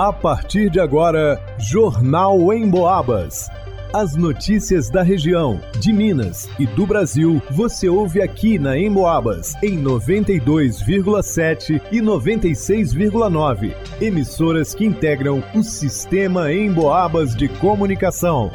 A partir de agora, Jornal em Boabas. As notícias da região, de Minas e do Brasil, você ouve aqui na Emboabas, em 92,7 e 96,9. Emissoras que integram o sistema Emboabas de comunicação.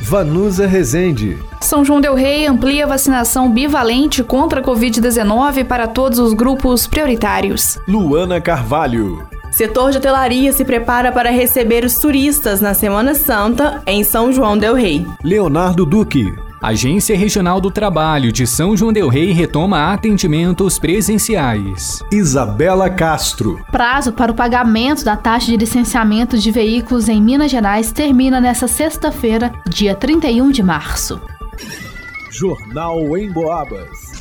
Vanusa Rezende. São João Del Rei amplia vacinação bivalente contra a Covid-19 para todos os grupos prioritários. Luana Carvalho. Setor de hotelaria se prepara para receber os turistas na Semana Santa em São João del Rei. Leonardo Duque. Agência Regional do Trabalho de São João del Rei retoma atendimentos presenciais. Isabela Castro. Prazo para o pagamento da taxa de licenciamento de veículos em Minas Gerais termina nesta sexta-feira, dia 31 de março. Jornal em Boabas.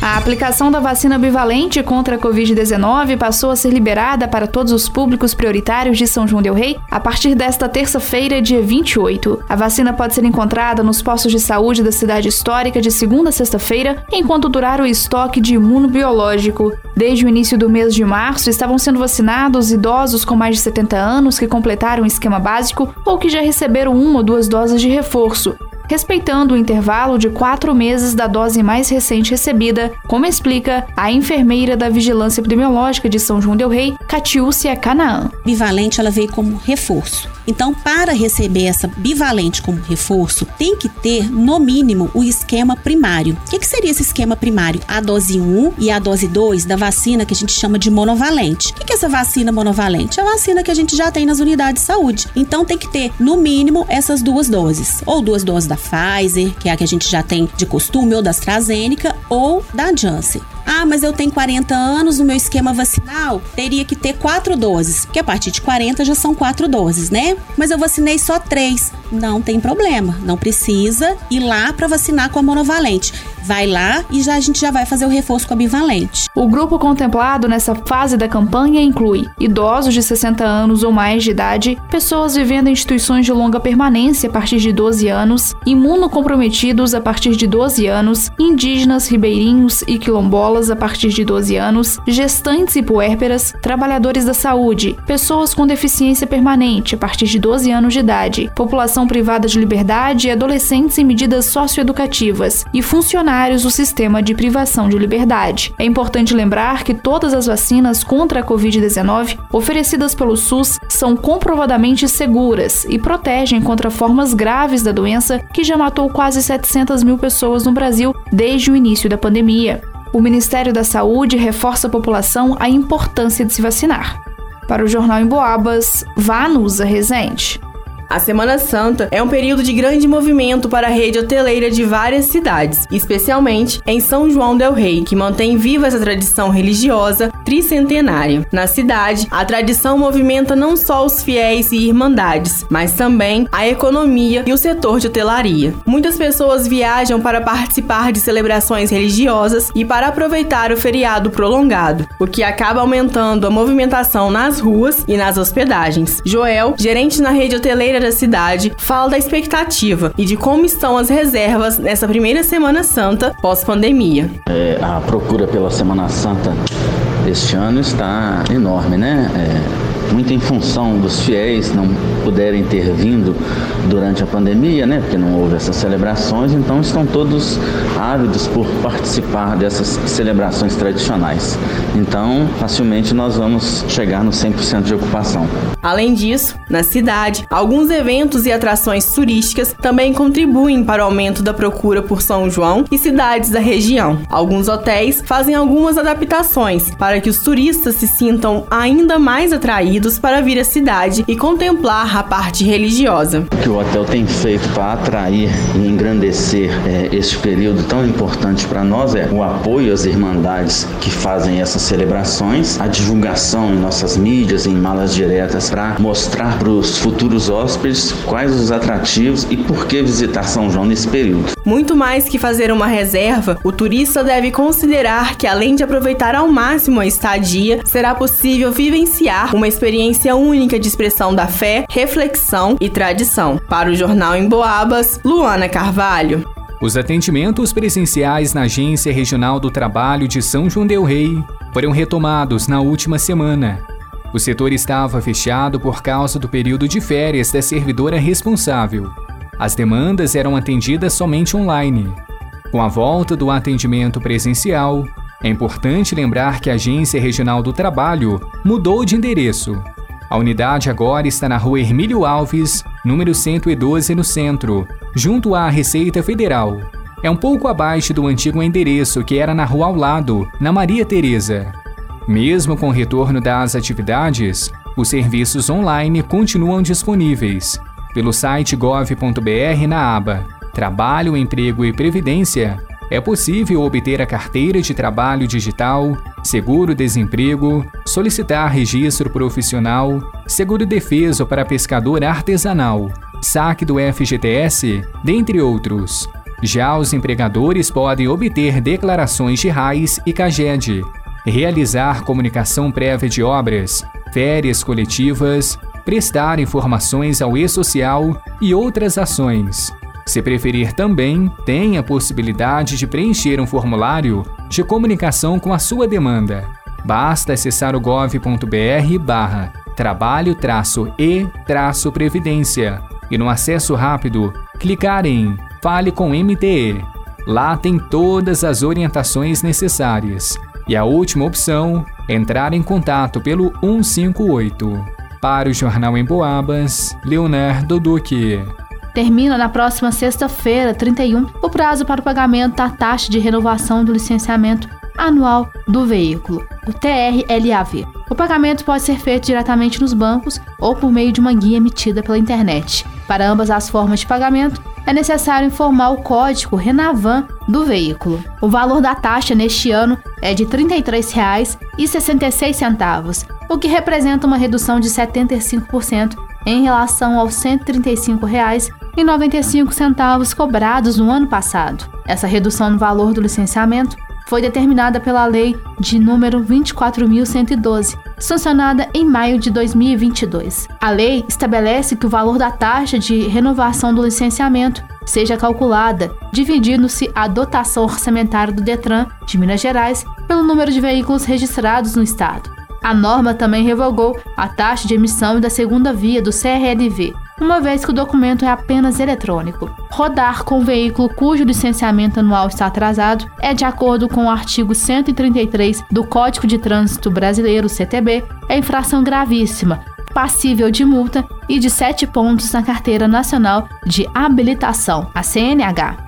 A aplicação da vacina bivalente contra a Covid-19 passou a ser liberada para todos os públicos prioritários de São João Del Rei a partir desta terça-feira, dia 28. A vacina pode ser encontrada nos postos de saúde da cidade histórica de segunda a sexta-feira, enquanto durar o estoque de imunobiológico. Desde o início do mês de março, estavam sendo vacinados idosos com mais de 70 anos que completaram o esquema básico ou que já receberam uma ou duas doses de reforço respeitando o intervalo de quatro meses da dose mais recente recebida, como explica a enfermeira da Vigilância Epidemiológica de São João Del Rei, Catiúcia Canaã. Bivalente ela veio como reforço. Então, para receber essa bivalente como reforço, tem que ter, no mínimo, o esquema primário. O que, que seria esse esquema primário? A dose 1 e a dose 2 da vacina que a gente chama de monovalente. O que, que é essa vacina monovalente? É a vacina que a gente já tem nas unidades de saúde. Então, tem que ter, no mínimo, essas duas doses. Ou duas doses da Pfizer, que é a que a gente já tem de costume, ou da AstraZeneca, ou da Janssen. Ah, mas eu tenho 40 anos, o meu esquema vacinal teria que ter quatro doses, porque a partir de 40 já são quatro doses, né? Mas eu vacinei só três. Não tem problema, não precisa ir lá para vacinar com a monovalente. Vai lá e já a gente já vai fazer o reforço com a bivalente. O grupo contemplado nessa fase da campanha inclui idosos de 60 anos ou mais de idade, pessoas vivendo em instituições de longa permanência a partir de 12 anos, imunocomprometidos a partir de 12 anos, indígenas, ribeirinhos e quilombolas a partir de 12 anos, gestantes e puérperas, trabalhadores da saúde, pessoas com deficiência permanente a partir de 12 anos de idade, população privada de liberdade e adolescentes em medidas socioeducativas e funcionários funcionários do sistema de privação de liberdade. É importante lembrar que todas as vacinas contra a Covid-19 oferecidas pelo SUS são comprovadamente seguras e protegem contra formas graves da doença que já matou quase 700 mil pessoas no Brasil desde o início da pandemia. O Ministério da Saúde reforça a população a importância de se vacinar. Para o Jornal em Boabas, Vanusa Rezende. A Semana Santa é um período de grande movimento para a rede hoteleira de várias cidades, especialmente em São João del Rei, que mantém viva essa tradição religiosa tricentenária. Na cidade, a tradição movimenta não só os fiéis e irmandades, mas também a economia e o setor de hotelaria. Muitas pessoas viajam para participar de celebrações religiosas e para aproveitar o feriado prolongado, o que acaba aumentando a movimentação nas ruas e nas hospedagens. Joel, gerente na rede hoteleira da cidade fala da expectativa e de como estão as reservas nessa primeira Semana Santa pós-pandemia. É, a procura pela Semana Santa este ano está enorme, né? É muito em função dos fiéis não puderem ter vindo durante a pandemia, né, porque não houve essas celebrações, então estão todos ávidos por participar dessas celebrações tradicionais. Então, facilmente nós vamos chegar no 100% de ocupação. Além disso, na cidade, alguns eventos e atrações turísticas também contribuem para o aumento da procura por São João e cidades da região. Alguns hotéis fazem algumas adaptações para que os turistas se sintam ainda mais atraídos para vir à cidade e contemplar a parte religiosa. O que o hotel tem feito para atrair e engrandecer é, este período tão importante para nós é o apoio às irmandades que fazem essas celebrações, a divulgação em nossas mídias, em malas diretas, para mostrar para os futuros hóspedes quais os atrativos e por que visitar São João nesse período. Muito mais que fazer uma reserva, o turista deve considerar que além de aproveitar ao máximo a estadia, será possível vivenciar uma experiência experiência única de expressão da fé, reflexão e tradição. Para o Jornal em Boabas, Luana Carvalho. Os atendimentos presenciais na Agência Regional do Trabalho de São João Del Rei foram retomados na última semana. O setor estava fechado por causa do período de férias da servidora responsável. As demandas eram atendidas somente online. Com a volta do atendimento presencial, é importante lembrar que a Agência Regional do Trabalho mudou de endereço. A unidade agora está na rua Hermílio Alves, número 112, no centro, junto à Receita Federal. É um pouco abaixo do antigo endereço que era na rua ao lado, na Maria Tereza. Mesmo com o retorno das atividades, os serviços online continuam disponíveis. Pelo site gov.br na aba Trabalho, Emprego e Previdência, é possível obter a carteira de trabalho digital, seguro-desemprego, solicitar registro profissional, seguro-defeso para pescador artesanal, saque do FGTS, dentre outros. Já os empregadores podem obter declarações de RAIS e CAGED, realizar comunicação prévia de obras, férias coletivas, prestar informações ao e-social e outras ações. Se preferir também, tem a possibilidade de preencher um formulário de comunicação com a sua demanda. Basta acessar o gov.br barra trabalho-e-previdência e no acesso rápido clicar em Fale com MTE. Lá tem todas as orientações necessárias. E a última opção, entrar em contato pelo 158. Para o Jornal em Boabas, Leonardo Duque. Termina na próxima sexta-feira, 31, o prazo para o pagamento da taxa de renovação do licenciamento anual do veículo, o TRLAV. O pagamento pode ser feito diretamente nos bancos ou por meio de uma guia emitida pela internet. Para ambas as formas de pagamento, é necessário informar o código Renavan do veículo. O valor da taxa neste ano é de R$ 33,66, o que representa uma redução de 75% em relação aos R$ 135,95 cobrados no ano passado. Essa redução no valor do licenciamento foi determinada pela Lei de número 24.112, sancionada em maio de 2022. A lei estabelece que o valor da taxa de renovação do licenciamento seja calculada dividindo-se a dotação orçamentária do Detran de Minas Gerais pelo número de veículos registrados no estado. A norma também revogou a taxa de emissão da segunda via do CRLV, uma vez que o documento é apenas eletrônico. Rodar com veículo cujo licenciamento anual está atrasado é, de acordo com o artigo 133 do Código de Trânsito Brasileiro, CTB, é infração gravíssima, passível de multa e de sete pontos na Carteira Nacional de Habilitação, a CNH.